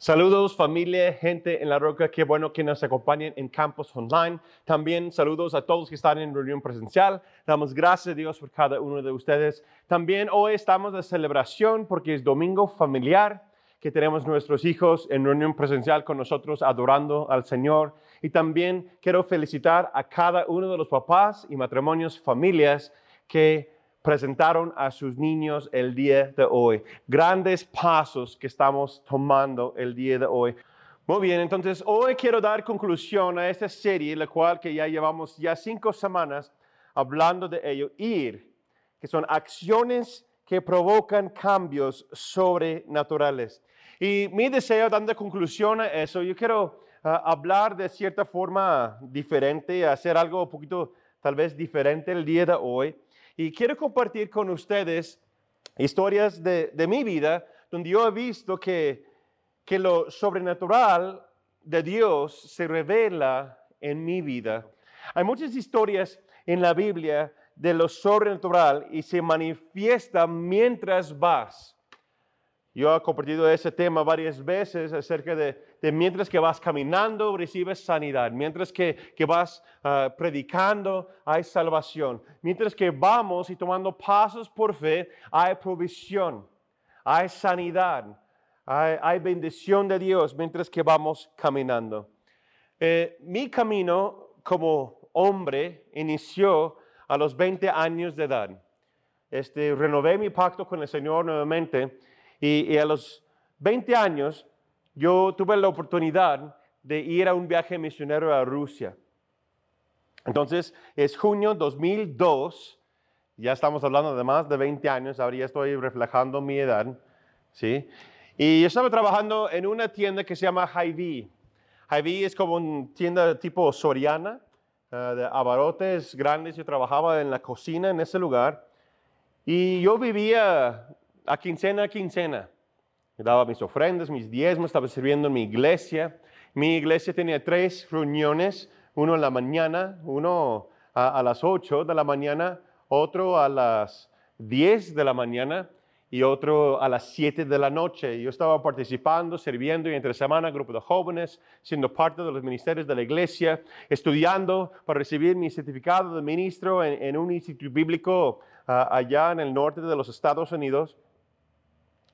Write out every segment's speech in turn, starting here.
Saludos familia, gente en la roca, qué bueno que nos acompañen en campus online. También saludos a todos que están en reunión presencial. Damos gracias a Dios por cada uno de ustedes. También hoy estamos de celebración porque es domingo familiar que tenemos nuestros hijos en reunión presencial con nosotros adorando al Señor. Y también quiero felicitar a cada uno de los papás y matrimonios, familias que presentaron a sus niños el día de hoy. Grandes pasos que estamos tomando el día de hoy. Muy bien, entonces hoy quiero dar conclusión a esta serie, la cual que ya llevamos ya cinco semanas hablando de ello, ir, que son acciones que provocan cambios sobrenaturales. Y mi deseo, dando conclusión a eso, yo quiero ah, hablar de cierta forma diferente, hacer algo un poquito tal vez diferente el día de hoy. Y quiero compartir con ustedes historias de, mi vida donde yo he visto que, que lo sobrenatural de Dios se revela en mi vida. Hay muchas historias en la Biblia de lo sobrenatural y se manifiesta mientras vas. Yo he compartido ese tema varias veces acerca de, mientras que vas caminando recibes sanidad, mientras que, vas ah, predicando hay salvación, mientras que vamos y tomando pasos por fe hay provisión, hay sanidad, hay, bendición de Dios mientras que vamos caminando. Eh, mi camino como hombre inició a los 20 años de edad. Este, renové mi pacto con el Señor nuevamente y, a los 20 años yo tuve la oportunidad de ir a un viaje misionero a Rusia. Entonces, es junio 2002, ya estamos hablando de más de 20 años, ahora ya estoy reflejando mi edad, ¿sí? Y yo estaba trabajando en una tienda que se llama Hy-Vee. Hy-Vee es como una tienda tipo Soriana, eh, de abarotes grandes. Yo trabajaba en la cocina en ese lugar. Y yo vivía a quincena a quincena. Daba mis ofrendas, mis diezmos, estaba sirviendo en mi iglesia. Mi iglesia tenía tres reuniones, uno en la mañana, uno a, las 8 de la mañana, otro a las 10 de la mañana y otro a las 7 de la noche. Yo estaba participando, sirviendo y entre semana, grupo de jóvenes, siendo parte de los ministerios de la iglesia, estudiando para recibir mi certificado de ministro en, un instituto bíblico ah, allá en el norte de los Estados Unidos.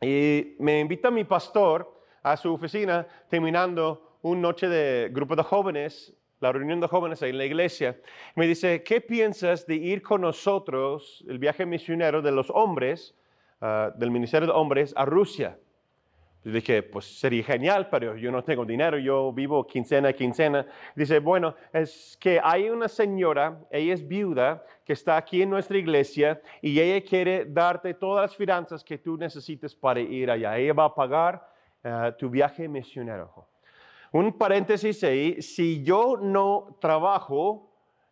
Y me invita mi pastor a su oficina terminando una noche de grupo de jóvenes, la reunión de jóvenes en la iglesia. Me dice, ¿qué piensas de ir con nosotros, el viaje misionero de los hombres, ah, del Ministerio de Hombres, a Rusia? Dije, pues sería genial, pero yo no tengo dinero, yo vivo quincena a quincena. Dice, bueno, es que hay una señora, ella es viuda, que está aquí en nuestra iglesia y ella quiere darte todas las finanzas que tú necesites para ir allá. Ella va a pagar eh, tu viaje misionero. Un paréntesis ahí, si yo no trabajo,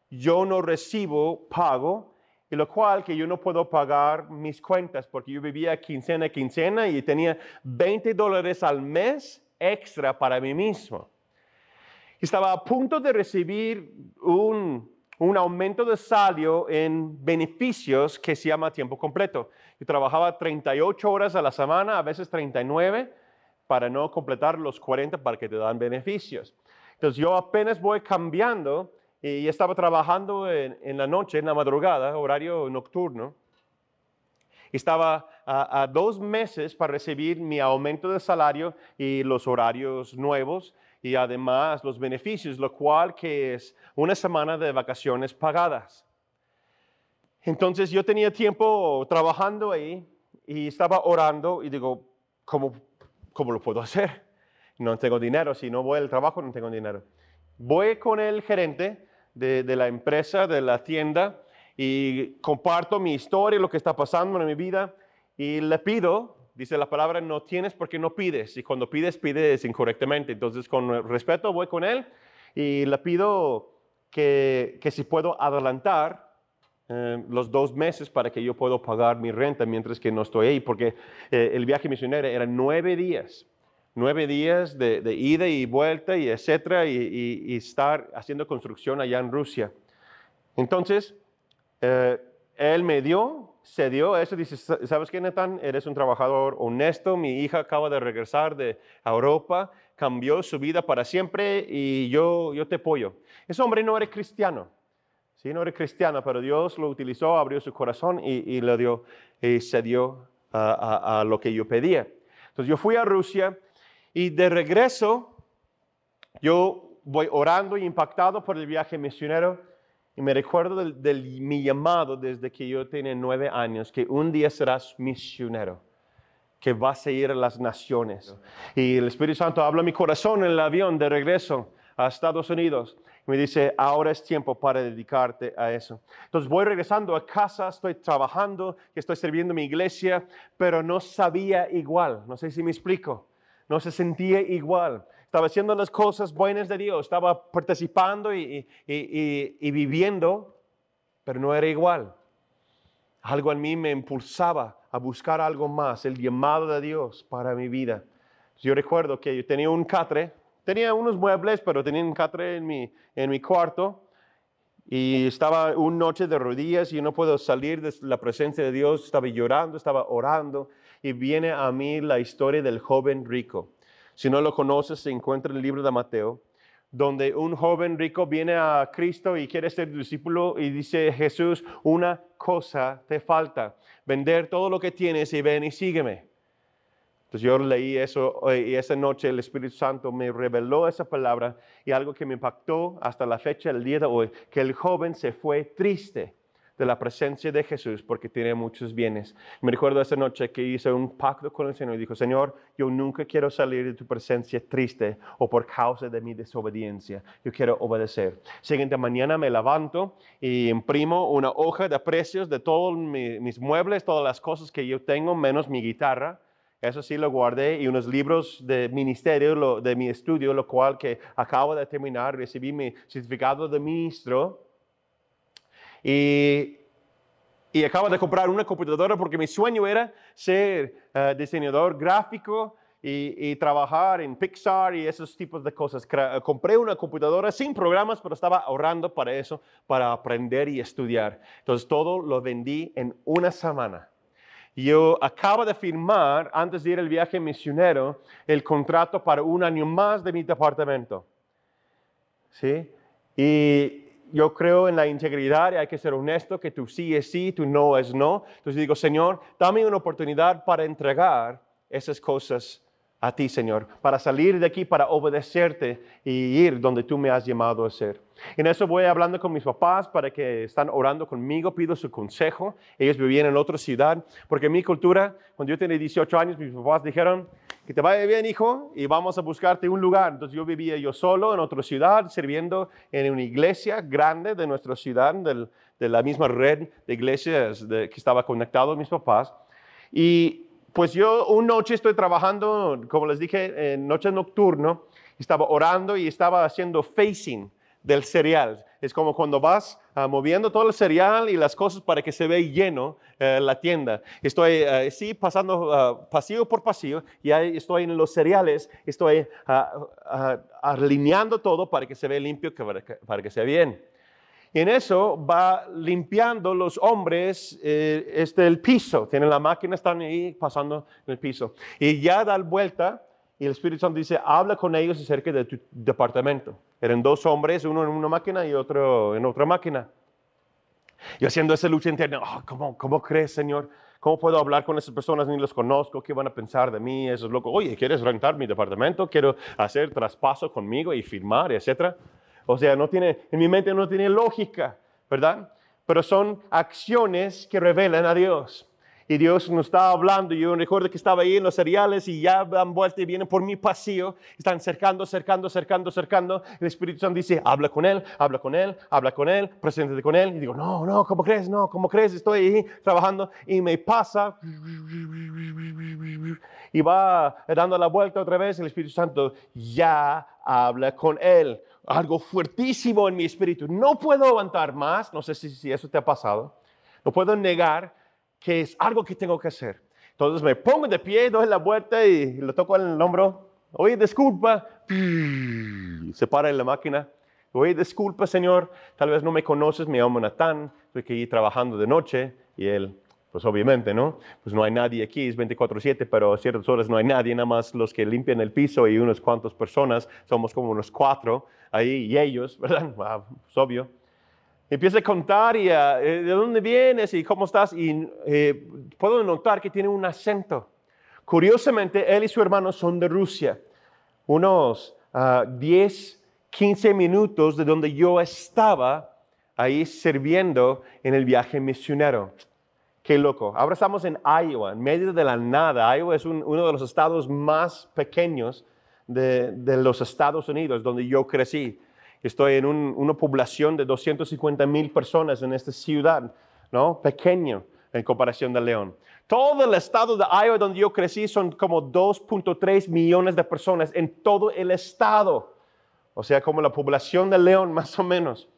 yo no recibo pago y lo cual que yo no puedo pagar mis cuentas porque yo vivía quincena a quincena y tenía 20 dólares al mes extra para mí mismo. Estaba a punto de recibir un, un aumento de salario en beneficios que se llama tiempo completo. Yo trabajaba 38 horas a la semana, a veces 39, para no completar los 40 para que te dan beneficios. Entonces yo apenas voy cambiando y estaba trabajando en, la noche, en la madrugada, horario nocturno. Estaba a, dos meses para recibir mi aumento de salario y los horarios nuevos y además los beneficios, lo cual que es una semana de vacaciones pagadas. Entonces yo tenía tiempo trabajando ahí y estaba orando y digo, ¿cómo, cómo lo puedo hacer? No tengo dinero, si no voy al trabajo no tengo dinero. Voy con el gerente de, la empresa, de la tienda, y comparto mi historia, lo que está pasando en mi vida, y le pido, dice la palabra, no tienes porque no pides, y cuando pides, pides incorrectamente. Entonces, con respeto, voy con él y le pido que, que si puedo adelantar eh, los dos meses para que yo pueda pagar mi renta mientras que no estoy ahí, porque eh, el viaje misionero era nueve días nueve días de, ida y vuelta y etcétera, y, estar haciendo construcción allá en Rusia. Entonces, eh, él me dio se dio eso, dice, ¿sabes qué, Nathan? Eres un trabajador honesto, mi hija acaba de regresar de Europa, cambió su vida para siempre y yo, yo te apoyo. Ese hombre no era cristiano, sí, no era cristiano, pero Dios lo utilizó, abrió su corazón y, y le dio, y se dio a, a lo que yo pedía. Entonces yo fui a Rusia y de regreso yo voy orando y impactado por el viaje misionero y me recuerdo de, mi llamado desde que yo tenía nueve años, que un día serás misionero, que vas a ir a las naciones. Y el Espíritu Santo habla a mi corazón en el avión de regreso a Estados Unidos. Y me dice, ahora es tiempo para dedicarte a eso. Entonces voy regresando a casa, estoy trabajando, estoy sirviendo mi iglesia, pero no sabía igual. No sé si me explico. No se sentía igual estaba haciendo las cosas buenas de Dios, estaba participando y, viviendo, pero no era igual. Algo en mí me impulsaba a buscar algo más, el llamado de Dios para mi vida. Yo recuerdo que yo tenía un catre, tenía unos muebles, pero tenía un catre en mi, en mi cuarto y estaba una noche de rodillas y no puedo salir de la presencia de Dios, estaba llorando, estaba orando y viene a mí la historia del joven rico. Si no lo conoces, se encuentra en el libro de Mateo, donde un joven rico viene a Cristo y quiere ser discípulo y dice Jesús, una cosa te falta, vender todo lo que tienes y ven y sígueme. Entonces yo leí eso eh, y esa noche el Espíritu Santo me reveló esa palabra y algo que me impactó hasta la fecha, el día de hoy, que el joven se fue triste de la presencia de Jesús porque tiene muchos bienes. Me recuerdo esa noche que hice un pacto con el Señor y dijo, Señor, yo nunca quiero salir de tu presencia triste o por causa de mi desobediencia. Yo quiero obedecer. Siguiente mañana me levanto y imprimo una hoja de precios de todos mis muebles, todas las cosas que yo tengo, menos mi guitarra. Eso sí lo guardé y unos libros de ministerio de mi estudio, lo cual que acabo de terminar, recibí mi certificado de ministro y, y acabo de comprar una computadora porque mi sueño era ser eh, diseñador gráfico y, y, trabajar en Pixar y esos tipos de cosas. Compré una computadora sin programas, pero estaba ahorrando para eso, para aprender y estudiar. Entonces todo lo vendí en una semana. Yo acabo de firmar, antes de ir al viaje misionero, el contrato para un año más de mi departamento. ¿Sí? Y yo creo en la integridad y hay que ser honesto, que tú sí es sí, tú no es no. Entonces digo, Señor, dame una oportunidad para entregar esas cosas a ti, Señor, para salir de aquí, para obedecerte y ir donde tú me has llamado a ser. En eso voy hablando con mis papás para que están orando conmigo, pido su consejo. Ellos vivían en otra ciudad, porque en mi cultura, cuando yo tenía 18 años, mis papás dijeron, que te vaya bien, hijo, y vamos a buscarte un lugar. Entonces yo vivía yo solo en otra ciudad, sirviendo en una iglesia grande de nuestra ciudad, de la misma red de iglesias que estaba conectado a mis papás. Y pues yo una noche estoy trabajando, como les dije, en noche nocturno, estaba orando y estaba haciendo facing del cereal. Es como cuando vas ah, moviendo todo el cereal y las cosas para que se vea lleno eh, la tienda. Estoy uh, sí pasando ah, pasillo por pasillo y ahí estoy en los cereales, estoy alineando todo para que se vea limpio, para que, para que se vea bien. Y en eso va limpiando los hombres eh, este, el piso. Tienen la máquina, están ahí pasando en el piso. Y ya da vuelta y el Espíritu Santo dice, habla con ellos acerca de tu departamento. Eran dos hombres, uno en una máquina y otro en otra máquina. Y haciendo esa lucha interna, oh, ¿cómo, ¿cómo crees, Señor? ¿Cómo puedo hablar con esas personas? Ni los conozco. ¿Qué van a pensar de mí? Eso es. Oye, ¿quieres rentar mi departamento? Quiero hacer traspaso conmigo y firmar, etcétera. O sea, no tiene, en mi mente no tiene lógica, ¿verdad? Pero son acciones que revelan a Dios. Y Dios nos está hablando. Yo recuerdo que estaba ahí en los cereales y ya dan vuelta y vienen por mi pasillo. Están cercando, cercando, cercando, cercando. El Espíritu Santo dice, habla con Él, habla con Él, habla con Él, preséntate con Él. Y digo, no, no, ¿cómo crees? No, ¿cómo crees? Estoy ahí trabajando y me pasa. Y va dando la vuelta otra vez. El Espíritu Santo ya habla con Él algo fuertísimo en mi espíritu. No puedo aguantar más, no sé si, si, eso te ha pasado. No puedo negar que es algo que tengo que hacer. Entonces me pongo de pie, doy la vuelta y lo toco en el hombro. Oye, disculpa. Se para en la máquina. Oye, disculpa, Señor. Tal vez no me conoces, me llamo Natán. Estoy aquí trabajando de noche. Y él, Pues obviamente, ¿no? Pues no hay nadie aquí, es 24/7, pero a ciertas horas no hay nadie, nada más los que limpian el piso y unas cuantas personas, somos como unos cuatro ahí y ellos, ¿verdad? Ah, es obvio. Empieza a contar y eh, de dónde vienes y cómo estás y eh, puedo notar que tiene un acento. Curiosamente, él y su hermano son de Rusia, unos 10, ah, 15 minutos de donde yo estaba ahí sirviendo en el viaje misionero. Qué loco. Ahora estamos en Iowa, en medio de la nada. Iowa es uno de los estados más pequeños de, los Estados Unidos, donde yo crecí. Estoy en una población de 250 mil personas en esta ciudad, ¿no? Pequeño en comparación de León. Todo el estado de Iowa donde yo crecí son como 2.3 millones de personas en todo el estado. O sea, como la población de León más o menos.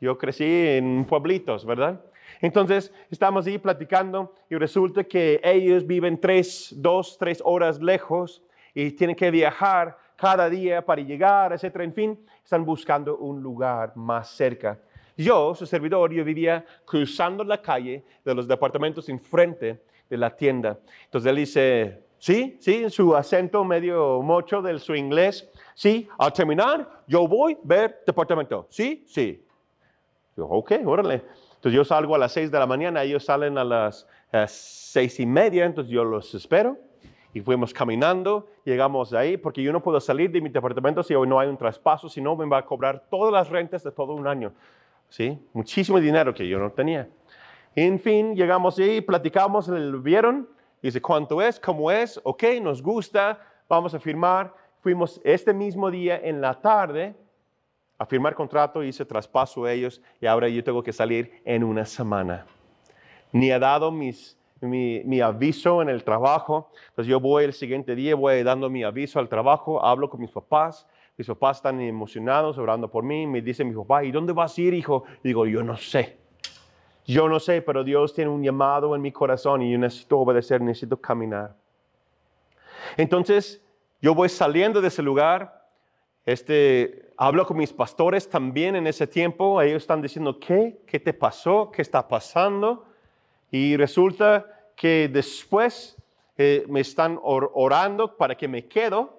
Yo crecí en pueblitos, ¿verdad? Entonces estamos ahí platicando y resulta que ellos viven tres, dos, tres horas lejos y tienen que viajar cada día para llegar, etcétera. En fin, están buscando un lugar más cerca. Yo, su servidor, yo vivía cruzando la calle de los departamentos enfrente de la tienda. Entonces él dice, sí, sí, en su acento medio mocho de su inglés, sí, al terminar yo voy a ver departamento. Sí, sí. Yo, ok, órale. Entonces yo salgo a las seis de la mañana, ellos salen a las seis y media, entonces yo los espero. Y fuimos caminando, llegamos ahí, porque yo no puedo salir de mi departamento si hoy no hay un traspaso, si no me va a cobrar todas las rentas de todo un año. ¿Sí? Muchísimo dinero que yo no tenía. En fin, llegamos ahí, platicamos, lo vieron, dice cuánto es, cómo es, ok, nos gusta, vamos a firmar. Fuimos este mismo día en la tarde, a firmar contrato, hice traspaso a ellos y ahora yo tengo que salir en una semana. Ni ha dado mis, mi, aviso en el trabajo. Entonces yo voy el siguiente día, voy dando mi aviso al trabajo, hablo con mis papás. Mis papás están emocionados, orando por mí. Me dice mi papá, ¿y dónde vas a ir, hijo? Y digo, yo no sé. Yo no sé, pero Dios tiene un llamado en mi corazón y yo necesito obedecer, necesito caminar. Entonces, yo voy saliendo de ese lugar. Este, Hablo con mis pastores también en ese tiempo. Ellos están diciendo, ¿qué? ¿Qué te pasó? ¿Qué está pasando? Y resulta que después eh, me están orando para que me quedo.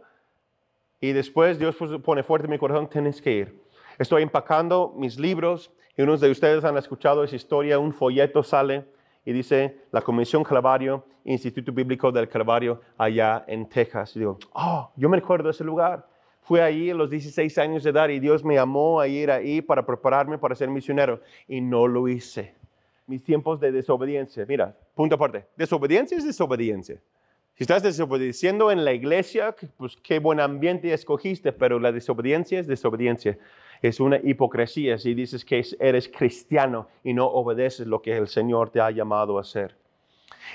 Y después Dios pone fuerte en mi corazón, tienes que ir. Estoy empacando mis libros y unos de ustedes han escuchado esa historia. Un folleto sale y dice la Comisión Calvario, Instituto Bíblico del Calvario, allá en Texas. Y digo, oh, yo me acuerdo de ese lugar. Fui ahí a los 16 años de edad y Dios me llamó a ir ahí para prepararme para ser misionero y no lo hice. Mis tiempos de desobediencia, mira, punto aparte, desobediencia es desobediencia. Si estás desobedeciendo en la iglesia, pues qué buen ambiente escogiste, pero la desobediencia es desobediencia. Es una hipocresía si dices que eres cristiano y no obedeces lo que el Señor te ha llamado a hacer.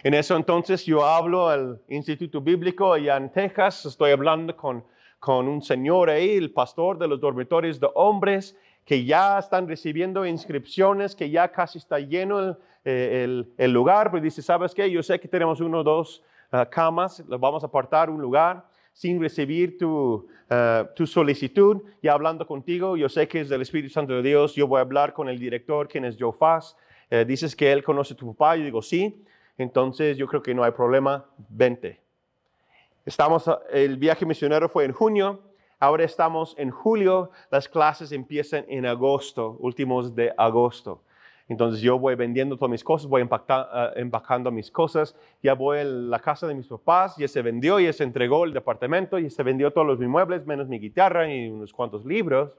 En eso entonces yo hablo al Instituto Bíblico allá en Texas, estoy hablando con con un señor ahí, el pastor de los dormitorios de hombres, que ya están recibiendo inscripciones, que ya casi está lleno el, eh, el, lugar, pero dice, ¿sabes qué? Yo sé que tenemos uno o dos ah, camas, vamos a apartar un lugar sin recibir tu, ah, tu solicitud y hablando contigo, yo sé que es del Espíritu Santo de Dios, yo voy a hablar con el director, quien es Joe Fass, eh, dices que él conoce a tu papá, yo digo, sí, entonces yo creo que no hay problema, vente. Estamos, el viaje misionero fue en junio, ahora estamos en julio, las clases empiezan en agosto, últimos de agosto. Entonces yo voy vendiendo todas mis cosas, voy uh, empacando mis cosas, ya voy a la casa de mis papás, ya se vendió, ya se entregó el departamento, ya se vendió todos los muebles, menos mi guitarra y unos cuantos libros.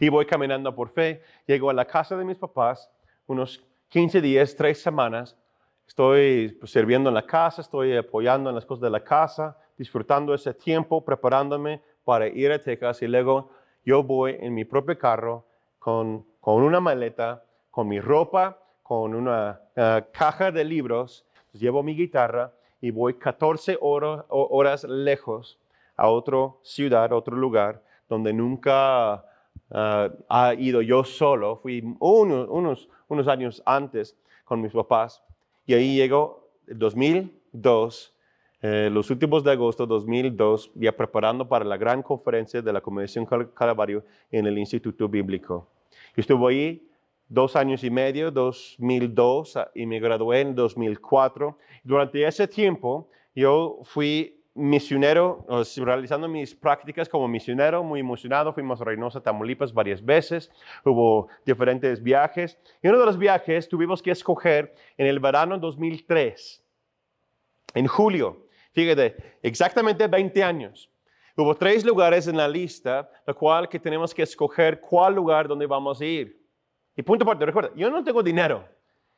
Y voy caminando por fe, llego a la casa de mis papás, unos 15 días, tres semanas, Estoy pues, sirviendo en la casa, estoy apoyando en las cosas de la casa, disfrutando ese tiempo, preparándome para ir a Texas y luego yo voy en mi propio carro con, con una maleta, con mi ropa, con una eh, caja de libros, llevo mi guitarra y voy 14 horas, lejos a otra ciudad, a otro lugar, donde nunca uh, ha ido yo solo. Fui unos, unos años antes con mis papás y ahí llegó el 2002, eh, los últimos de agosto de 2002, ya preparando para la gran conferencia de la Convención Calvario en el Instituto Bíblico. Yo estuve ahí dos años y medio, 2002, y me gradué en 2004. Durante ese tiempo, yo fui misionero, realizando mis prácticas como misionero, muy emocionado. Fuimos a Reynosa, Tamaulipas varias veces. Hubo diferentes viajes. Y uno de los viajes tuvimos que escoger en el verano 2003, en julio. Fíjate, exactamente 20 años. Hubo tres lugares en la lista, la cual que tenemos que escoger cuál lugar donde vamos a ir. Y punto aparte, recuerda, yo no tengo dinero.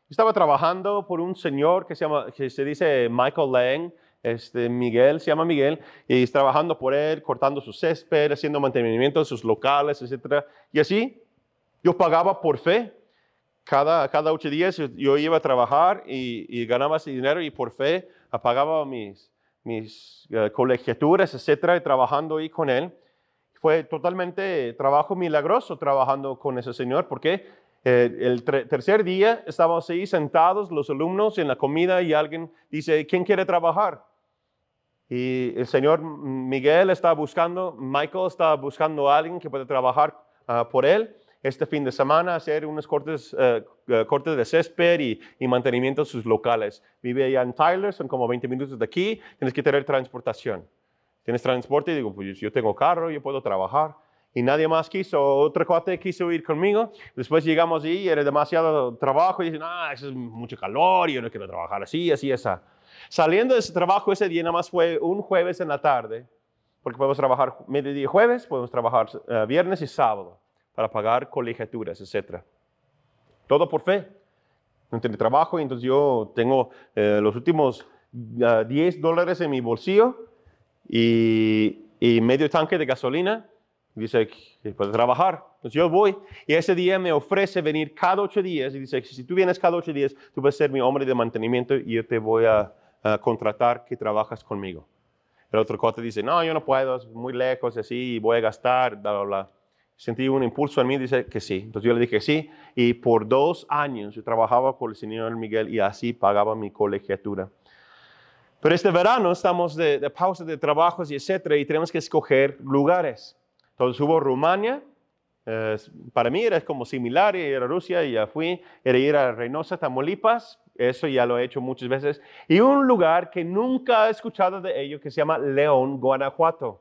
Estaba trabajando por un señor que se, llama, que se dice Michael Lang, este, Miguel, se llama Miguel, y trabajando por él, cortando su césped, haciendo mantenimiento de sus locales, etc. Y así, yo pagaba por fe. Cada, cada ocho días yo iba a trabajar y, ganaba ese dinero y por fe pagaba mis, mis uh, colegiaturas, etcétera, y trabajando ahí con él. Fue totalmente trabajo milagroso trabajando con ese señor, porque eh, el tercer día estábamos ahí sentados, los alumnos, en la comida y alguien dice, ¿quién quiere trabajar? Y el señor Miguel estaba buscando, Michael estaba buscando a alguien que pueda trabajar uh, por él este fin de semana, hacer unos cortes, uh, cortes de césped y, y, mantenimiento de sus locales. Vive allá en Tyler, son como 20 minutos de aquí, tienes que tener transportación. Tienes transporte y digo, pues yo tengo carro, yo puedo trabajar y nadie más quiso. Otro cuate quiso ir conmigo. Después llegamos y era demasiado trabajo y dicen, ah, eso es mucho calor, yo no quiero trabajar así, así, esa. Saliendo de ese trabajo ese día, nada más fue un jueves en la tarde, porque podemos trabajar mediodía jueves, podemos trabajar uh, viernes y sábado para pagar colegiaturas, etc. Todo por fe. No tengo trabajo, entonces yo tengo eh, los últimos uh, ah, 10 dólares en mi bolsillo y, y medio tanque de gasolina Dice que puede trabajar. Entonces yo voy y ese día me ofrece venir cada ocho días y dice, si tú vienes cada ocho días, tú vas a ser mi hombre de mantenimiento y yo te voy a, contratar que trabajas conmigo. El otro cuate dice, no, yo no puedo, es muy lejos, así, voy a gastar, bla, bla, bla. Sentí un impulso en mí, dice que sí. Entonces yo le dije sí y por dos años yo trabajaba con el señor Miguel y así pagaba mi colegiatura. Pero este verano estamos de, de pausa de trabajos y etcétera y tenemos que escoger lugares. Entonces hubo Rumania, para mí era como similar, ir a Rusia y ya fui, era ir a Reynosa, Tamaulipas, eso ya lo he hecho muchas veces, y un lugar que nunca he escuchado de ello que se llama León, Guanajuato,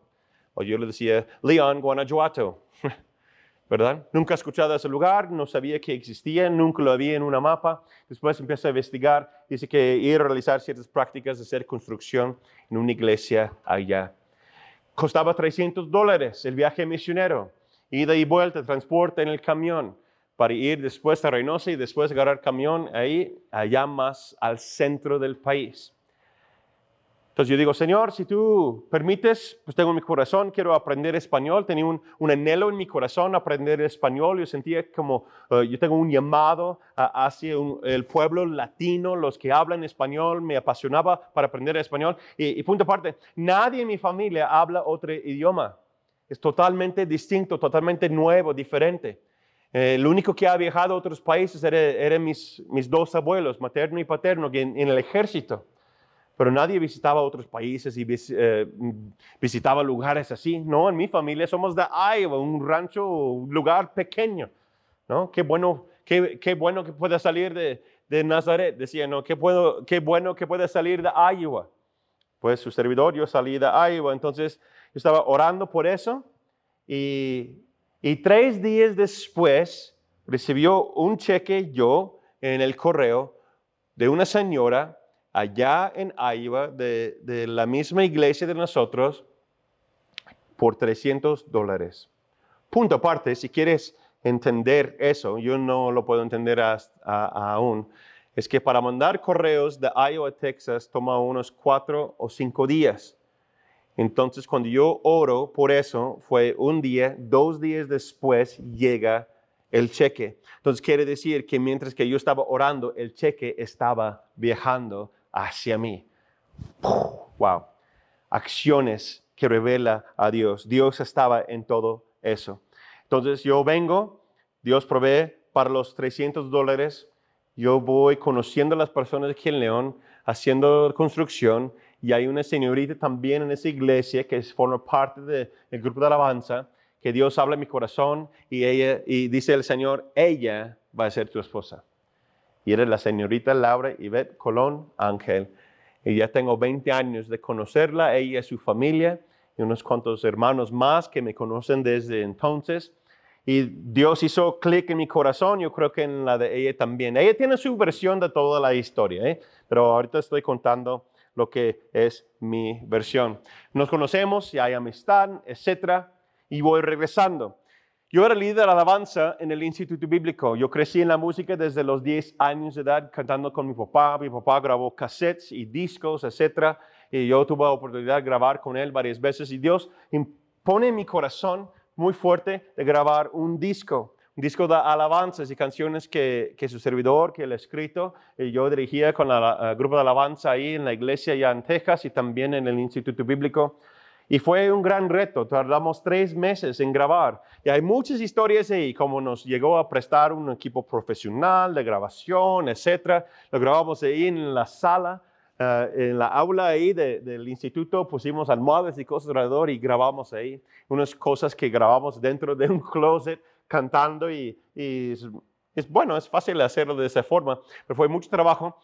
o yo le decía León, Guanajuato, ¿verdad? Nunca he escuchado ese lugar, no sabía que existía, nunca lo había en una mapa, después empecé a investigar, dice que ir a realizar ciertas prácticas de hacer construcción en una iglesia allá. Costaba 300 dólares el viaje misionero, ida y vuelta, transporte en el camión, para ir después a Reynosa y después agarrar camión ahí, allá más al centro del país. Entonces yo digo, Señor, si tú permites, pues tengo mi corazón, quiero aprender español. Tenía un, anhelo en mi corazón aprender español. Yo sentía como eh, yo tengo un llamado hacia el pueblo latino, los que hablan español. Me apasionaba para aprender español. Y, punto aparte, nadie en mi familia habla otro idioma. Es totalmente distinto, totalmente nuevo, diferente. Eh, el único que ha viajado a otros países eran mis, mis dos abuelos, materno y paterno, en el ejército pero nadie visitaba otros países y eh, visitaba lugares así. No, en mi familia somos de Iowa, un rancho, un lugar pequeño. ¿no? Qué bueno, qué, qué bueno que pueda salir de, de, Nazaret, decía, ¿no? Qué, bueno, qué bueno que pueda salir de Iowa. Pues su servidor, yo salí de Iowa, entonces yo estaba orando por eso y, y tres días después recibió un cheque yo en el correo de una señora allá en Iowa, de, la misma iglesia de nosotros, por 300 dólares. Punto aparte, si quieres entender eso, yo no lo puedo entender aún, es que para mandar correos de Iowa a Texas toma unos cuatro o cinco días. Entonces, cuando yo oro por eso, fue un día, dos días después llega el cheque. Entonces, quiere decir que mientras que yo estaba orando, el cheque estaba viajando hacia mí. Wow. Acciones que revela a Dios. Dios estaba en todo eso. Entonces yo vengo, Dios provee para los 300 dólares. Yo voy conociendo a las personas aquí en León, haciendo construcción. Y hay una señorita también en esa iglesia que forma parte del grupo de alabanza, que Dios habla en mi corazón y, ella, y dice el Señor, ella va a ser tu esposa. Y eres la señorita Laura Yvette Colón Ángel. Y ya tengo 20 años de conocerla, ella y su familia, y unos cuantos hermanos más que me conocen desde entonces. Y Dios hizo clic en mi corazón, yo creo que en la de ella también. Ella tiene su versión de toda la historia, ¿eh? pero ahorita estoy contando lo que es mi versión. Nos conocemos y hay amistad, etcétera, y voy regresando. Yo era líder de alabanza en el Instituto Bíblico. Yo crecí en la música desde los 10 años de edad, cantando con mi papá. Mi papá grabó cassettes y discos, etc. Y yo tuve la oportunidad de grabar con él varias veces. Y Dios pone en mi corazón muy fuerte de grabar un disco, disco de alabanzas y canciones que, que su servidor, que él ha escrito. Y yo dirigía con el grupo de alabanza ahí en la iglesia ya en Texas y también en el Instituto Bíblico. Y fue un gran reto, tardamos tres meses en grabar. Y hay muchas historias ahí, como nos llegó a prestar un equipo profesional de grabación, etc. Lo grabamos ahí en la sala, eh, en la aula ahí del instituto, pusimos almohadas y cosas alrededor y grabamos ahí. Unas cosas que grabamos dentro de un closet cantando y, y es, bueno, es fácil hacerlo de esa forma, pero fue mucho trabajo.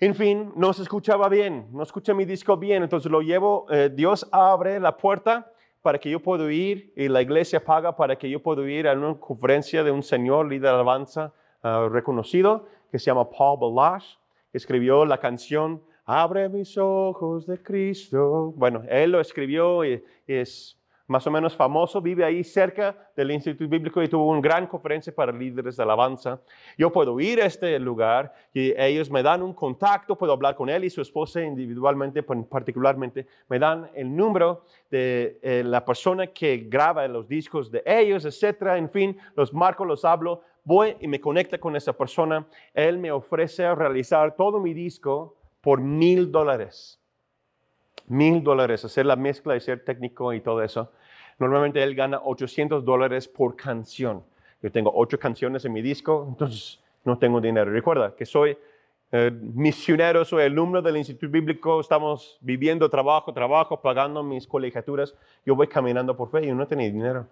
En fin, no se escuchaba bien, no escucha mi disco bien, entonces lo llevo, eh, Dios abre la puerta para que yo pueda ir y la iglesia paga para que yo pueda ir a una conferencia de un señor líder de alabanza ah, reconocido que se llama Paul Balash, que escribió la canción Abre mis ojos de Cristo. Bueno, él lo escribió y es más o menos famoso, vive ahí cerca del Instituto Bíblico y tuvo una gran conferencia para líderes de alabanza. Yo puedo ir a este lugar y ellos me dan un contacto, puedo hablar con él y su esposa individualmente, particularmente, me dan el número de eh, la persona que graba los discos de ellos, etcétera. En fin, los marco, los hablo, voy y me conecta con esa persona. Él me ofrece realizar todo mi disco por mil dólares mil dólares, hacer la mezcla y ser técnico y todo eso. Normalmente él gana 800 dólares por canción. Yo tengo ocho canciones en mi disco, entonces no tengo dinero. Recuerda que soy eh, misionero, soy alumno del Instituto Bíblico, estamos viviendo trabajo, trabajo, pagando mis colegiaturas. Yo voy caminando por fe y no tengo dinero.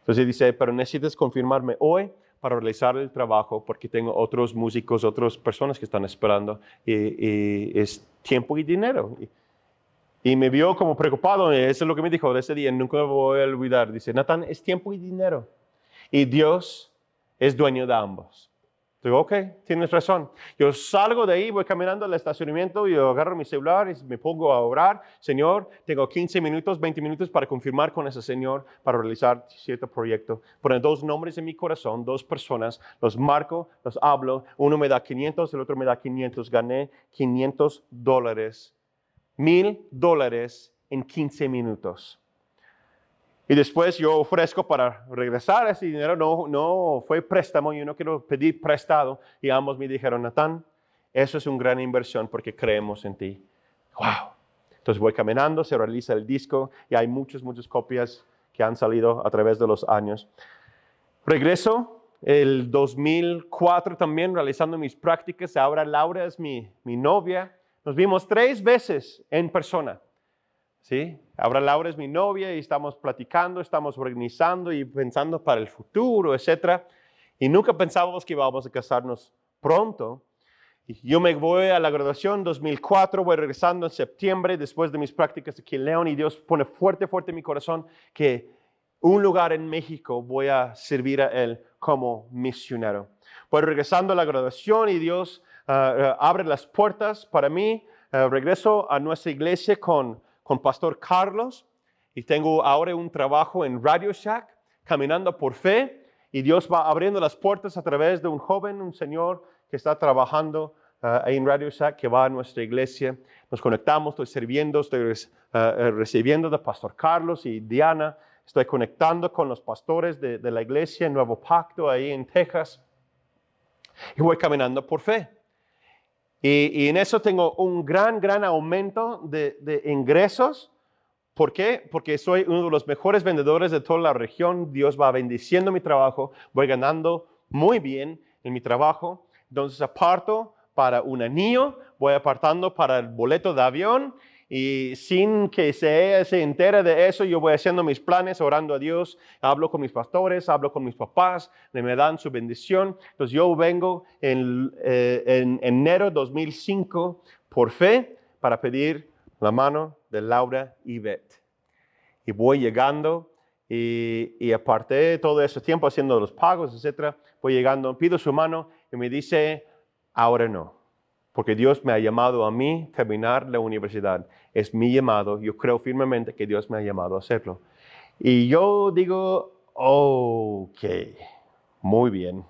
Entonces dice, pero necesitas confirmarme hoy para realizar el trabajo porque tengo otros músicos, otras personas que están esperando y, es tiempo y dinero. Y me vio como preocupado, eso es lo que me dijo de ese día, nunca me voy a olvidar. Dice, Natán, es tiempo y dinero. Y Dios es dueño de ambos. Digo, ok, tienes razón. Yo salgo de ahí, voy caminando al estacionamiento, y yo agarro mi celular y me pongo a orar. Señor, tengo 15 minutos, 20 minutos para confirmar con ese Señor para realizar cierto proyecto. Ponen dos nombres en mi corazón, dos personas, los marco, los hablo. Uno me da 500, el otro me da 500. Gané 500 dólares mil dólares en 15 minutos. Y después yo ofrezco para regresar ese dinero, no, no fue préstamo, yo no quiero pedir prestado. Y ambos me dijeron, Natán, eso es una gran inversión porque creemos en ti. ¡Wow! Entonces voy caminando, se realiza el disco y hay muchas, muchas copias que han salido a través de los años. Regreso el 2004 también realizando mis prácticas. Ahora Laura es mi, mi novia nos vimos tres veces en persona. ¿sí? Ahora Laura es mi novia y estamos platicando, estamos organizando y pensando para el futuro, etc. Y nunca pensábamos que íbamos a casarnos pronto. Yo me voy a la graduación 2004, voy regresando en septiembre después de mis prácticas aquí en León y Dios pone fuerte, fuerte en mi corazón que un lugar en México voy a servir a Él como misionero. Voy regresando a la graduación y Dios Ah, ah, abre las puertas para mí. Ah, regreso a nuestra iglesia con, con Pastor Carlos y tengo ahora un trabajo en Radio Shack, caminando por fe. Y Dios va abriendo las puertas a través de un joven, un señor que está trabajando en Radio Shack, que va a nuestra iglesia. Nos conectamos, estoy sirviendo, estoy recibiendo de Pastor Carlos y Diana. Estoy conectando con los pastores de, de la iglesia en Nuevo Pacto, ahí en Texas. Y voy caminando por fe. Y, en eso tengo un gran, gran aumento de, ingresos. ¿Por qué? Porque soy uno de los mejores vendedores de toda la región. Dios va bendiciendo mi trabajo. Voy ganando muy bien en mi trabajo. Entonces aparto para un anillo, voy apartando para el boleto de avión y sin que se, se entere de eso, yo voy haciendo mis planes, orando a Dios, hablo con mis pastores, hablo con mis papás, me dan su bendición. Entonces yo vengo en, eh, en enero 2005 por fe para pedir la mano de Laura y Beth. Y voy llegando y, y aparte todo ese tiempo haciendo los pagos, etcétera, voy llegando, pido su mano y me dice, ahora no, porque Dios me ha llamado a mí a terminar la universidad. Es mi llamado, yo creo firmemente que Dios me ha llamado a hacerlo. Y yo digo, ok, muy bien.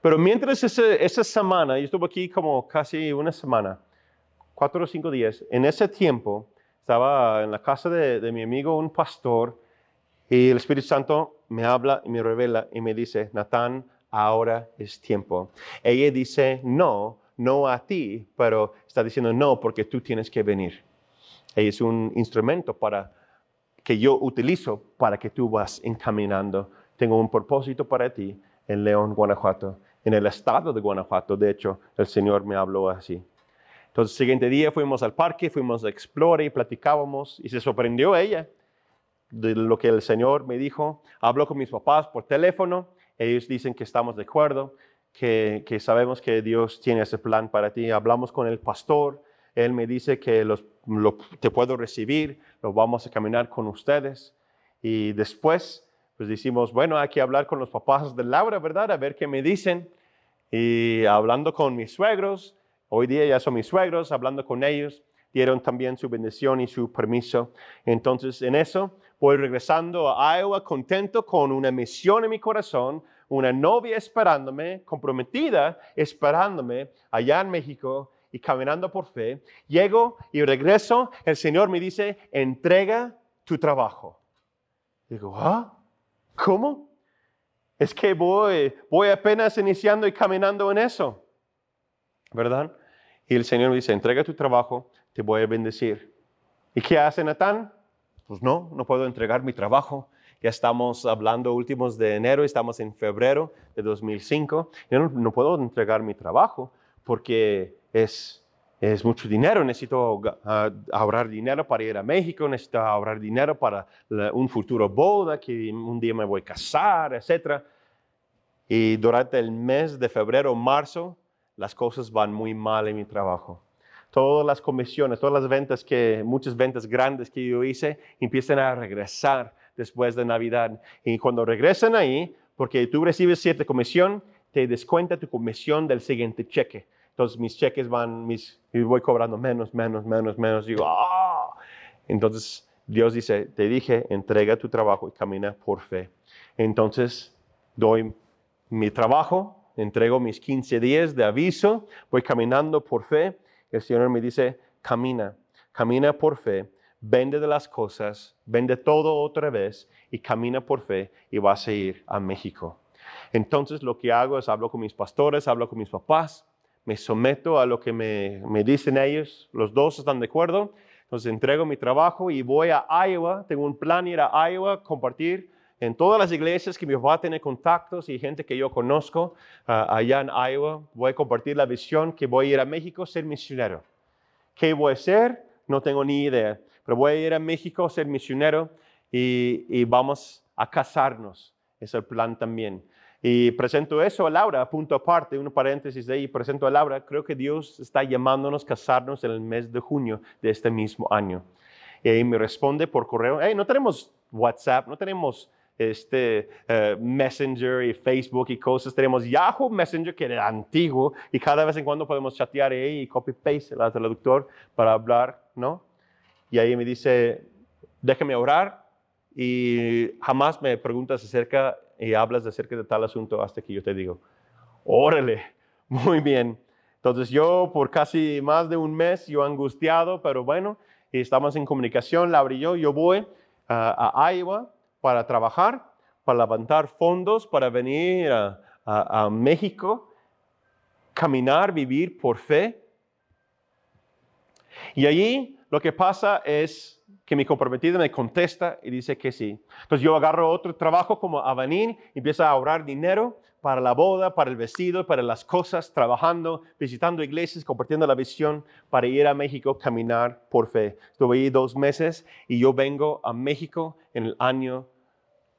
Pero mientras esa semana, yo estuve aquí como casi una semana, cuatro o cinco días, en ese tiempo estaba en la casa de, de mi amigo un pastor y el Espíritu Santo me habla y me revela y me dice, Natán, ahora es tiempo. Ella dice, no, no a ti, pero está diciendo no porque tú tienes que venir. Es un instrumento para que yo utilizo para que tú vas encaminando. Tengo un propósito para ti en León, Guanajuato, en el estado de Guanajuato. De hecho, el Señor me habló así. Entonces, el siguiente día fuimos al parque, fuimos a explorar y platicábamos y se sorprendió ella de lo que el Señor me dijo. Habló con mis papás por teléfono ellos dicen que estamos de acuerdo, que, sabemos que Dios tiene ese plan para ti. Hablamos con el pastor, él me dice que te puedo recibir, lo vamos a caminar con ustedes. Y después, pues decimos, bueno, hay que hablar con los papás de Laura, ¿verdad? A ver qué me dicen. Y hablando con mis suegros, hoy día ya son mis suegros, hablando con ellos, dieron también su bendición y su permiso. Entonces, en eso, voy regresando a Iowa contento con una misión en mi corazón, una novia esperándome, comprometida esperándome allá en México y caminando por fe. Llego y regreso, el Señor me dice, entrega tu trabajo. Digo, ¿ah? ¿Cómo? Es que voy, voy apenas iniciando y caminando en eso, ¿verdad? Y el Señor me dice, entrega tu trabajo, te voy a bendecir. ¿Y qué hace Natán? Pues no, no puedo entregar mi trabajo. Ya estamos hablando últimos de enero, estamos en febrero de 2005. Yo no, puedo entregar mi trabajo porque es, es mucho dinero. Necesito ah, ahorrar dinero para ir a México, necesito ahorrar dinero para un futuro boda, que un día me voy a casar, etc. Y durante el mes de febrero, marzo, las cosas van muy mal en mi trabajo todas las comisiones, todas las ventas que, muchas ventas grandes que yo hice, empiezan a regresar después de Navidad. Y cuando regresan ahí, porque tú recibes cierta comisión, te descuenta tu comisión del siguiente cheque. Entonces mis cheques van, mis, y voy cobrando menos, menos, menos, menos. Digo, ¡ah! Entonces Dios dice, te dije, entrega tu trabajo y camina por fe. Entonces doy mi trabajo, entrego mis 15 días de aviso, voy caminando por fe. El Señor me dice, camina, camina por fe vende de las cosas, vende todo otra vez y camina por fe y vas a ir a México. Entonces lo que hago es hablo con mis pastores, hablo con mis papás, me someto a lo que me, me dicen ellos, los dos están de acuerdo, entonces entrego mi trabajo y voy a Iowa, tengo un plan ir a Iowa, compartir en todas las iglesias que mi papá tiene contactos y gente que yo conozco ah, allá en Iowa, voy a compartir la visión que voy a ir a México ser misionero. ¿Qué voy a hacer? No tengo ni idea pero voy a ir a México a ser misionero y, vamos a casarnos. Es el plan también. Y presento eso a Laura, punto aparte, un paréntesis de ahí, presento a Laura, creo que Dios está llamándonos a casarnos en el mes de junio de este mismo año. Y ahí me responde por correo, hey, no tenemos WhatsApp, no tenemos este eh, Messenger y Facebook y cosas, tenemos Yahoo Messenger que era antiguo y cada vez en cuando podemos chatear ahí y copy-paste el traductor para hablar, ¿no? Y ahí me dice, déjame orar y jamás me preguntas acerca y hablas acerca de tal asunto hasta que yo te digo, órale, muy bien. Entonces yo por casi más de un mes, yo angustiado, pero bueno, estamos en comunicación, la y yo, yo voy a, Iowa para trabajar, para levantar fondos, para venir a México, caminar, vivir por fe. Y allí lo que pasa es que mi comprometida me contesta y dice que sí. Entonces yo agarro otro trabajo como Avanín, empiezo a ahorrar dinero para la boda, para el vestido, para las cosas, trabajando, visitando iglesias, compartiendo la visión para ir a México, caminar por fe. Estuve ahí dos meses y yo vengo a México en el año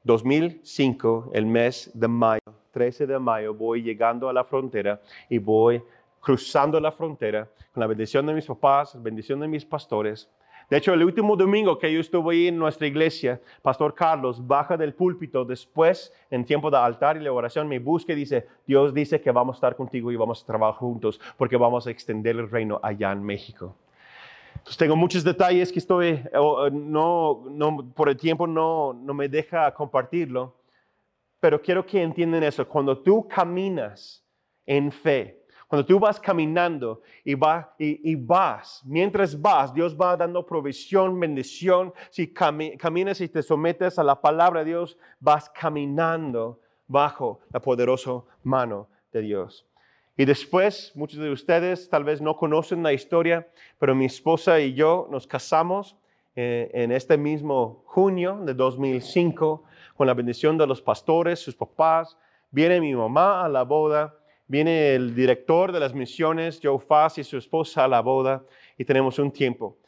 2005, el mes de mayo, 13 de mayo, voy llegando a la frontera y voy cruzando la frontera con la bendición de mis papás, bendición de mis pastores de hecho, el último domingo que yo estuve ahí en nuestra iglesia, Pastor Carlos baja del púlpito después, en tiempo de altar y la oración, me busca y dice, Dios dice que vamos a estar contigo y vamos a trabajar juntos porque vamos a extender el reino allá en México. Entonces tengo muchos detalles que estoy, no, no, por el tiempo no, no me deja compartirlo, pero quiero que entiendan eso. Cuando tú caminas en fe, cuando tú vas caminando y, y, vas, mientras vas, Dios va dando provisión, bendición. Si caminas y te sometes a la palabra de Dios, vas caminando bajo la poderosa mano de Dios. Y después, muchos de ustedes tal vez no conocen la historia, pero mi esposa y yo nos casamos eh, en este mismo junio de 2005 con la bendición de los pastores, sus papás. Viene mi mamá a la boda Viene el director de las misiones, Joe Fass, y su esposa a la boda y tenemos un tiempo.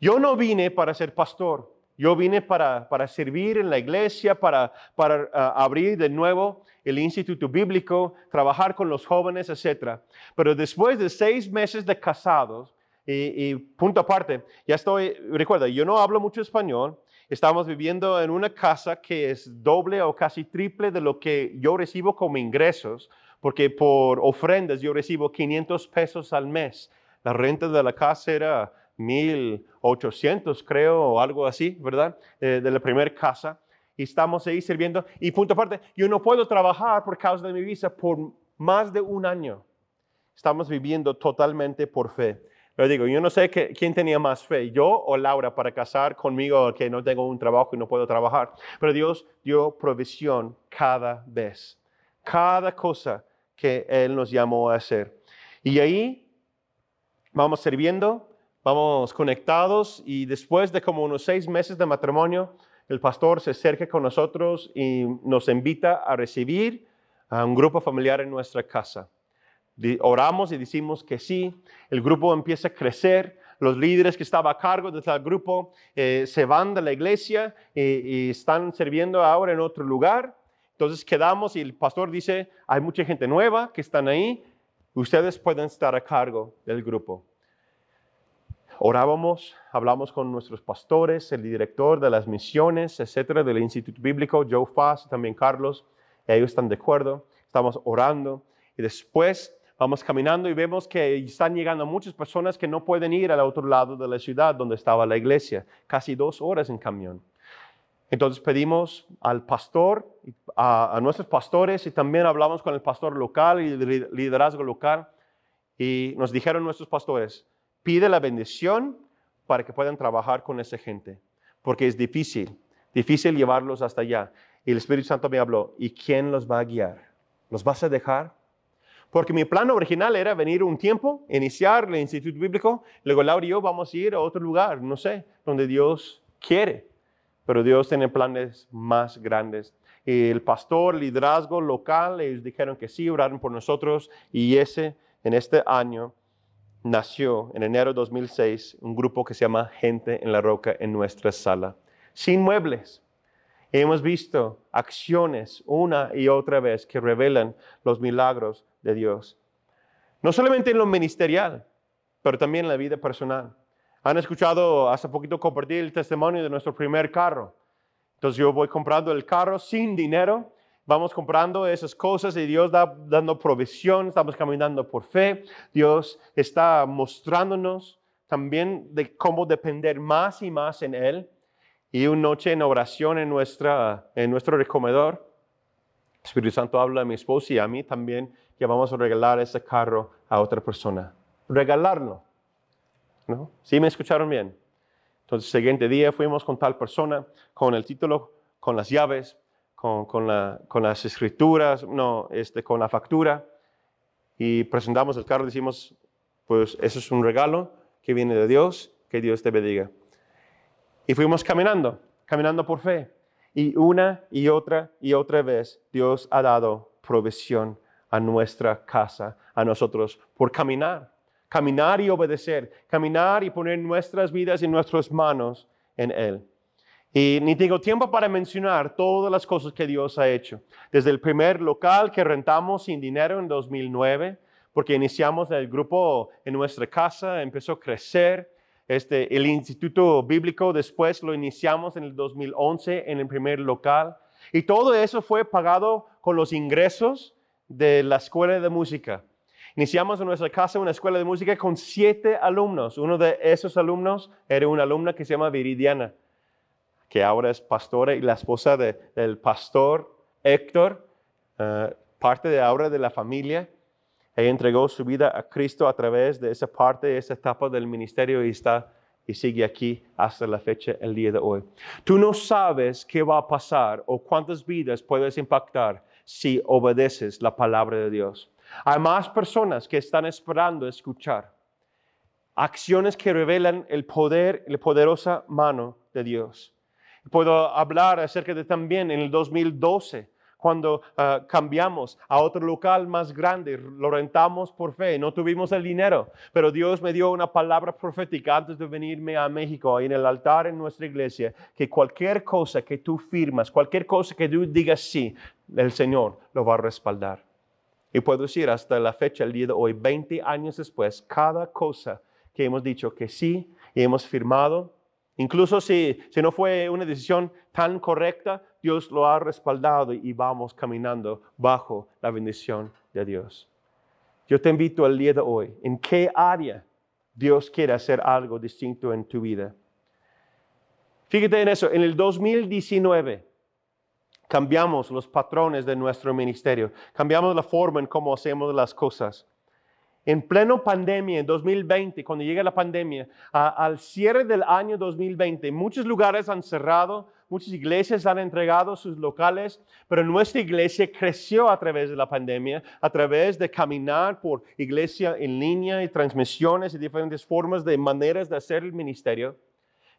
Yo no vine para ser pastor, yo vine para, para servir en la iglesia, para, para ah, abrir de nuevo el instituto bíblico, trabajar con los jóvenes, etc. Pero después de seis meses de casados, y, y, punto aparte, ya estoy, recuerda, yo no hablo mucho español, estamos viviendo en una casa que es doble o casi triple de lo que yo recibo como ingresos porque por ofrendas yo recibo 500 pesos al mes. La renta de la casa era 1.800, creo, o algo así, ¿verdad? de la primera casa. Y estamos ahí sirviendo. Y punto aparte, yo no puedo trabajar por causa de mi visa por más de un año. Estamos viviendo totalmente por fe. Pero digo, yo no sé quién tenía más fe, yo o Laura, para casar conmigo que no tengo un trabajo y no puedo trabajar. Pero Dios dio provisión cada vez. Cada cosa que Él nos llamó a hacer. Y ahí vamos sirviendo, vamos conectados y después de como unos seis meses de matrimonio, el pastor se acerca con nosotros y nos invita a recibir a un grupo familiar en nuestra casa. Oramos y decimos que sí, el grupo empieza a crecer, los líderes que estaban a cargo de tal grupo eh, se van de la iglesia y están sirviendo ahora en otro lugar entonces quedamos y el pastor dice, hay mucha gente nueva que están ahí, ustedes pueden estar a cargo del grupo. Orábamos, hablamos con nuestros pastores, el director de las misiones, etcétera, del Instituto Bíblico, Joe Fass, también Carlos, y ellos están de acuerdo, estamos orando y después vamos caminando y vemos que están llegando muchas personas que no pueden ir al otro lado de la ciudad donde estaba la iglesia, casi dos horas en camión. Entonces pedimos al pastor, a, nuestros pastores y también hablamos con el pastor local y el liderazgo local y nos dijeron nuestros pastores, pide la bendición para que puedan trabajar con esa gente, porque es difícil, difícil llevarlos hasta allá. Y el Espíritu Santo me habló, ¿y quién los va a guiar? ¿Los vas a dejar? Porque mi plan original era venir un tiempo, iniciar el Instituto Bíblico, luego Laura y yo vamos a ir a otro lugar, no sé, donde Dios quiere pero Dios tiene planes más grandes. Y el pastor, liderazgo local, ellos dijeron que sí, oraron por nosotros y ese, en este año, nació en enero de 2006 un grupo que se llama Gente en la Roca en nuestra sala, sin muebles. Hemos visto acciones una y otra vez que revelan los milagros de Dios. No solamente en lo ministerial, pero también en la vida personal. Han escuchado hace poquito compartir el testimonio de nuestro primer carro. Entonces yo voy comprando el carro sin dinero, vamos comprando esas cosas y Dios da dando provisión, estamos caminando por fe. Dios está mostrándonos también de cómo depender más y más en Él. Y una noche en oración en, nuestra, en nuestro recomedor, Espíritu Santo habla a mi esposa y a mí también que vamos a regalar ese carro a otra persona. Regalarlo. ¿No? ¿Sí me escucharon bien? Entonces, el siguiente día fuimos con tal persona, con el título, con las llaves, con, las escrituras, no, este, con la factura, y presentamos el carro, decimos, pues eso es un regalo que viene de Dios, que Dios te bendiga. Y fuimos caminando, caminando por fe. Y una y otra y otra vez Dios ha dado provisión a nuestra casa, a nosotros, por caminar. Caminar y obedecer. Caminar y poner nuestras vidas y nuestras manos en Él. Y ni tengo tiempo para mencionar todas las cosas que Dios ha hecho. Desde el primer local que rentamos sin dinero en 2009, porque iniciamos el grupo en nuestra casa, empezó a crecer. Este, el Instituto Bíblico después lo iniciamos en el 2011 en el primer local. Y todo eso fue pagado con los ingresos de la escuela de música. Iniciamos en nuestra casa una escuela de música con siete alumnos. Uno de esos alumnos era una alumna que se llama Viridiana que ahora es pastora y la esposa del pastor Héctor, eh, parte de ahora de la familia. Ella entregó su vida a Cristo a través de esa parte, esa etapa del ministerio y está y sigue aquí hasta la fecha, el día de hoy. Tú no sabes qué va a pasar o cuántas vidas puedes impactar si obedeces la palabra de Dios. Hay más personas que están esperando escuchar acciones que revelan el poder, la poderosa mano de Dios. Puedo hablar acerca de también en el 2012, cuando ah, cambiamos a otro local más grande, lo rentamos por fe, no tuvimos el dinero, pero Dios me dio una palabra profética antes de venirme a México, en el altar en nuestra iglesia, que cualquier cosa que tú firmas, cualquier cosa que tú digas sí, el Señor lo va a respaldar. Y puedo decir hasta la fecha, el día de hoy, 20 años después, cada cosa que hemos dicho que sí y hemos firmado, Incluso si, si no fue una decisión tan correcta, Dios lo ha respaldado y vamos caminando bajo la bendición de Dios. Yo te invito al día de hoy, ¿en qué área Dios quiere hacer algo distinto en tu vida? Fíjate en eso, en el 2019 cambiamos los patrones de nuestro ministerio, cambiamos la forma en cómo hacemos las cosas en pleno pandemia, en 2020, cuando llega la pandemia, al cierre del año 2020, muchos lugares han cerrado, muchas iglesias han entregado sus locales, pero nuestra iglesia creció a través de la pandemia, a través de caminar por iglesia en línea y transmisiones y diferentes formas de maneras de hacer el ministerio.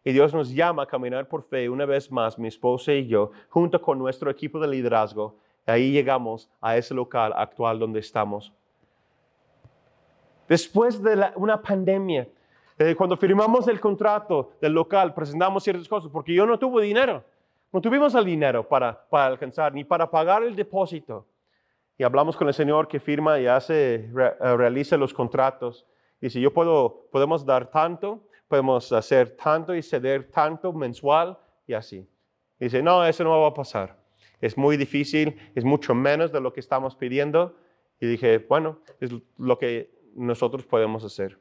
Y Dios nos llama a caminar por fe una vez más, mi esposa y yo, junto con nuestro equipo de liderazgo. Ahí llegamos a ese local actual donde estamos. Después de una pandemia, eh, cuando firmamos el contrato del local, presentamos ciertas cosas, porque yo no tuve dinero. No tuvimos el dinero para, para alcanzar, ni para pagar el depósito. Y hablamos con el Señor que firma y hace, eh, realiza los contratos. Dice, yo puedo, podemos dar tanto, podemos hacer tanto y ceder tanto mensual y así. Dice, no, eso no va a pasar. Es muy difícil, es mucho menos de lo que estamos pidiendo. Y dije, bueno, es lo que nosotros podemos hacer.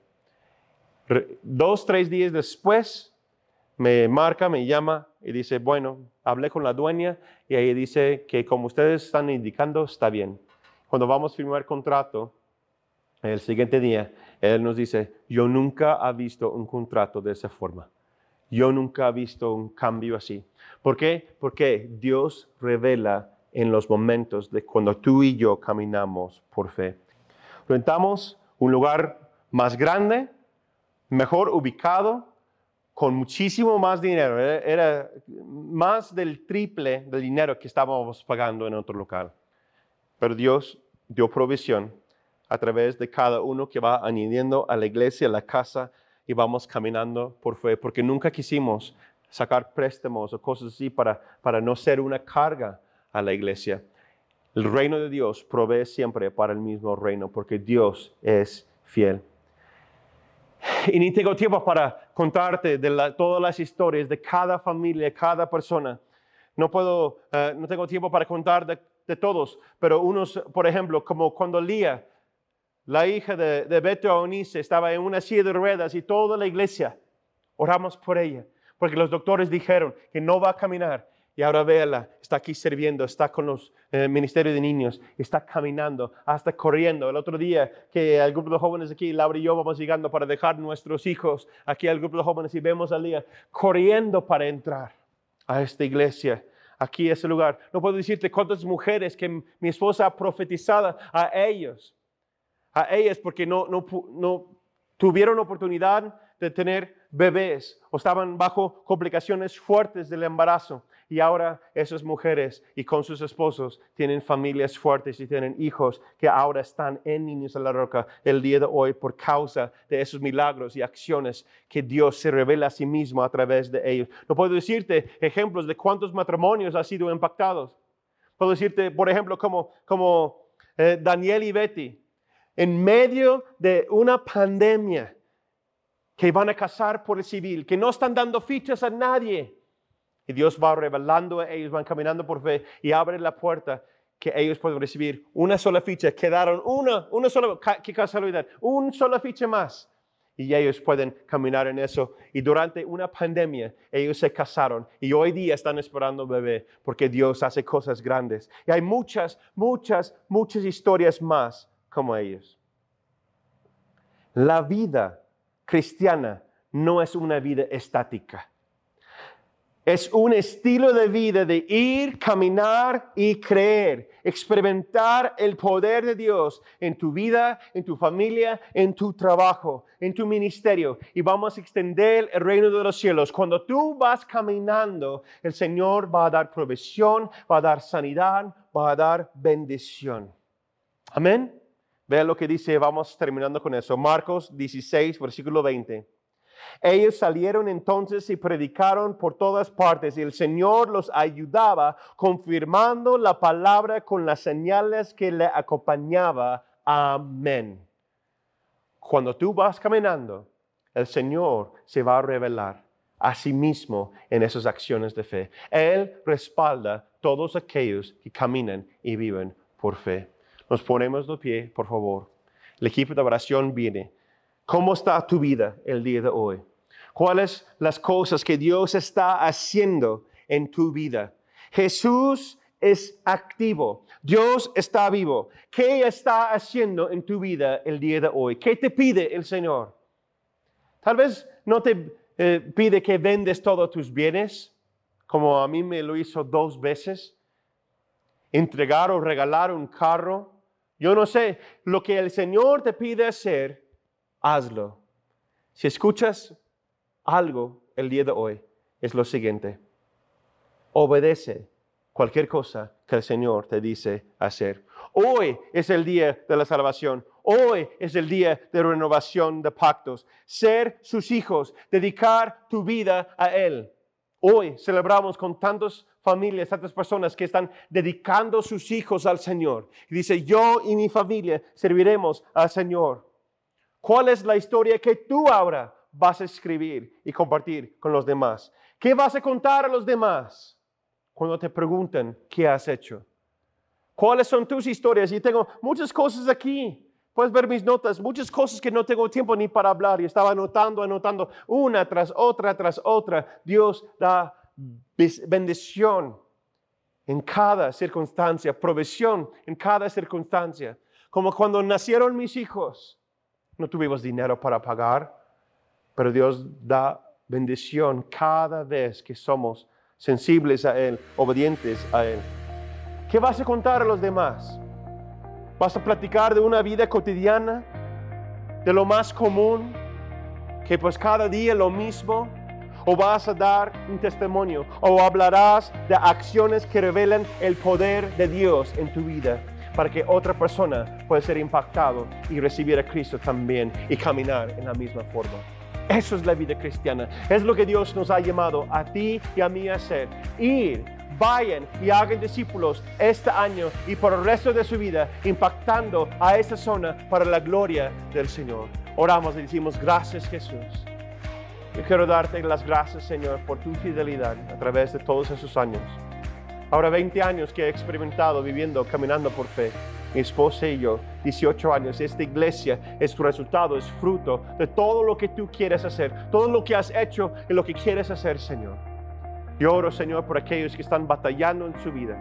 Dos, tres días después, me marca, me llama y dice, bueno, hablé con la dueña y ahí dice que como ustedes están indicando, está bien. Cuando vamos a firmar contrato, el siguiente día, él nos dice, yo nunca he visto un contrato de esa forma. Yo nunca he visto un cambio así. ¿Por qué? Porque Dios revela en los momentos de cuando tú y yo caminamos por fe. Rentamos un lugar más grande, mejor ubicado, con muchísimo más dinero. Era, más del triple del dinero que estábamos pagando en otro local. Pero Dios dio provisión a través de cada uno que va añadiendo a la iglesia, a la casa, y vamos caminando por fe, porque nunca quisimos sacar préstamos o cosas así para, para no ser una carga a la iglesia. El reino de Dios provee siempre para el mismo reino porque Dios es fiel. Y ni tengo tiempo para contarte de todas las historias de cada familia, cada persona. No puedo, eh, no tengo tiempo para contar de, todos, pero unos, por ejemplo, como cuando Lía, la hija de, de Beto estaba en una silla de ruedas y toda la iglesia oramos por ella, porque los doctores dijeron que no va a caminar y ahora véala, está aquí sirviendo, está con los eh, ministerios de niños, está caminando, hasta corriendo. El otro día que el grupo de jóvenes aquí, Laura y yo vamos llegando para dejar nuestros hijos aquí al grupo de jóvenes y vemos a Lía corriendo para entrar a esta iglesia, aquí ese lugar. No puedo decirte cuántas mujeres que mi esposa ha profetizado a ellos, a ellas porque no, no, no tuvieron oportunidad de tener bebés o estaban bajo complicaciones fuertes del embarazo. Y ahora esas mujeres y con sus esposos tienen familias fuertes y tienen hijos que ahora están en Niños de la Roca el día de hoy por causa de esos milagros y acciones que Dios se revela a sí mismo a través de ellos. No puedo decirte ejemplos de cuántos matrimonios han sido impactados. Puedo decirte, por ejemplo, como, como eh, Daniel y Betty, en medio de una pandemia que van a casar por el civil, que no están dando fichas a nadie y Dios va revelando a ellos, van caminando por fe y abre la puerta que ellos pueden recibir una sola ficha. Quedaron una, una sola, qué casualidad, una sola ficha más. Y ellos pueden caminar en eso. Y durante una pandemia, ellos se casaron. Y hoy día están esperando bebé, porque Dios hace cosas grandes. Y hay muchas, muchas, muchas historias más como ellos. La vida cristiana no es una vida estática. Es un estilo de vida de ir, caminar y creer, experimentar el poder de Dios en tu vida, en tu familia, en tu trabajo, en tu ministerio. Y vamos a extender el reino de los cielos. Cuando tú vas caminando, el Señor va a dar provisión, va a dar sanidad, va a dar bendición. Amén. Vean lo que dice, vamos terminando con eso. Marcos 16, versículo 20. Ellos salieron entonces y predicaron por todas partes y el Señor los ayudaba confirmando la palabra con las señales que le acompañaba. Amén. Cuando tú vas caminando, el Señor se va a revelar a sí mismo en esas acciones de fe. Él respalda todos aquellos que caminan y viven por fe. Nos ponemos de pie, por favor. El equipo de oración viene. ¿Cómo está tu vida el día de hoy? ¿Cuáles las cosas que Dios está haciendo en tu vida? Jesús es activo. Dios está vivo. ¿Qué está haciendo en tu vida el día de hoy? ¿Qué te pide el Señor? Tal vez no te eh, pide que vendes todos tus bienes, como a mí me lo hizo dos veces. Entregar o regalar un carro. Yo no sé, lo que el Señor te pide hacer, hazlo. Si escuchas algo el día de hoy, es lo siguiente. Obedece cualquier cosa que el Señor te dice hacer. Hoy es el día de la salvación. Hoy es el día de renovación de pactos. Ser sus hijos, dedicar tu vida a Él. Hoy celebramos con tantas familias, tantas personas que están dedicando sus hijos al Señor. Y dice, yo y mi familia serviremos al Señor. ¿Cuál es la historia que tú ahora vas a escribir y compartir con los demás? ¿Qué vas a contar a los demás cuando te preguntan qué has hecho? ¿Cuáles son tus historias? Y tengo muchas cosas aquí. Puedes ver mis notas, muchas cosas que no tengo tiempo ni para hablar. Y estaba anotando, anotando, una tras otra, tras otra. Dios da bendición en cada circunstancia, provisión en cada circunstancia. Como cuando nacieron mis hijos, no tuvimos dinero para pagar, pero Dios da bendición cada vez que somos sensibles a Él, obedientes a Él. ¿Qué vas a contar a los demás? ¿Vas a platicar de una vida cotidiana? ¿De lo más común? ¿Que pues cada día lo mismo? ¿O vas a dar un testimonio? ¿O hablarás de acciones que revelan el poder de Dios en tu vida? para que otra persona pueda ser impactado y recibir a Cristo también y caminar en la misma forma. Eso es la vida cristiana. Es lo que Dios nos ha llamado a ti y a mí a hacer. Ir, vayan y hagan discípulos este año y por el resto de su vida, impactando a esta zona para la gloria del Señor. Oramos y decimos, gracias Jesús. Yo quiero darte las gracias, Señor, por tu fidelidad a través de todos esos años. Ahora 20 años que he experimentado viviendo, caminando por fe. Mi esposa y yo, 18 años, esta iglesia es tu resultado, es fruto de todo lo que tú quieres hacer, todo lo que has hecho y lo que quieres hacer, Señor. Yo oro, Señor, por aquellos que están batallando en su vida.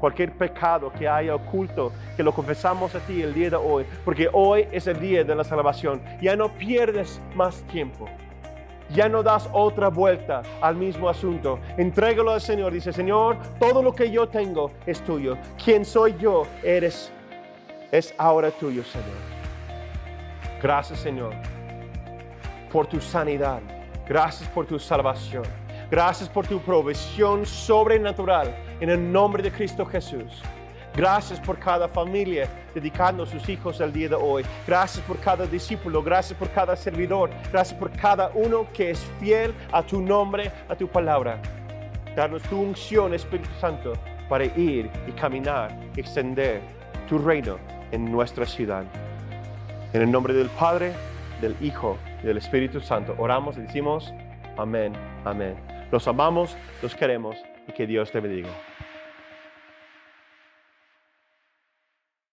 Cualquier pecado que haya oculto, que lo confesamos a ti el día de hoy, porque hoy es el día de la salvación. Ya no pierdes más tiempo ya no das otra vuelta al mismo asunto. Entrégalo al Señor. Dice, Señor, todo lo que yo tengo es tuyo. Quien soy yo, eres, es ahora tuyo, Señor. Gracias, Señor, por tu sanidad. Gracias por tu salvación. Gracias por tu provisión sobrenatural en el nombre de Cristo Jesús. Gracias por cada familia dedicando a sus hijos el día de hoy. Gracias por cada discípulo. Gracias por cada servidor. Gracias por cada uno que es fiel a tu nombre, a tu palabra. Danos tu unción, Espíritu Santo, para ir y caminar, extender tu reino en nuestra ciudad. En el nombre del Padre, del Hijo y del Espíritu Santo, oramos y decimos amén, amén. Los amamos, los queremos y que Dios te bendiga.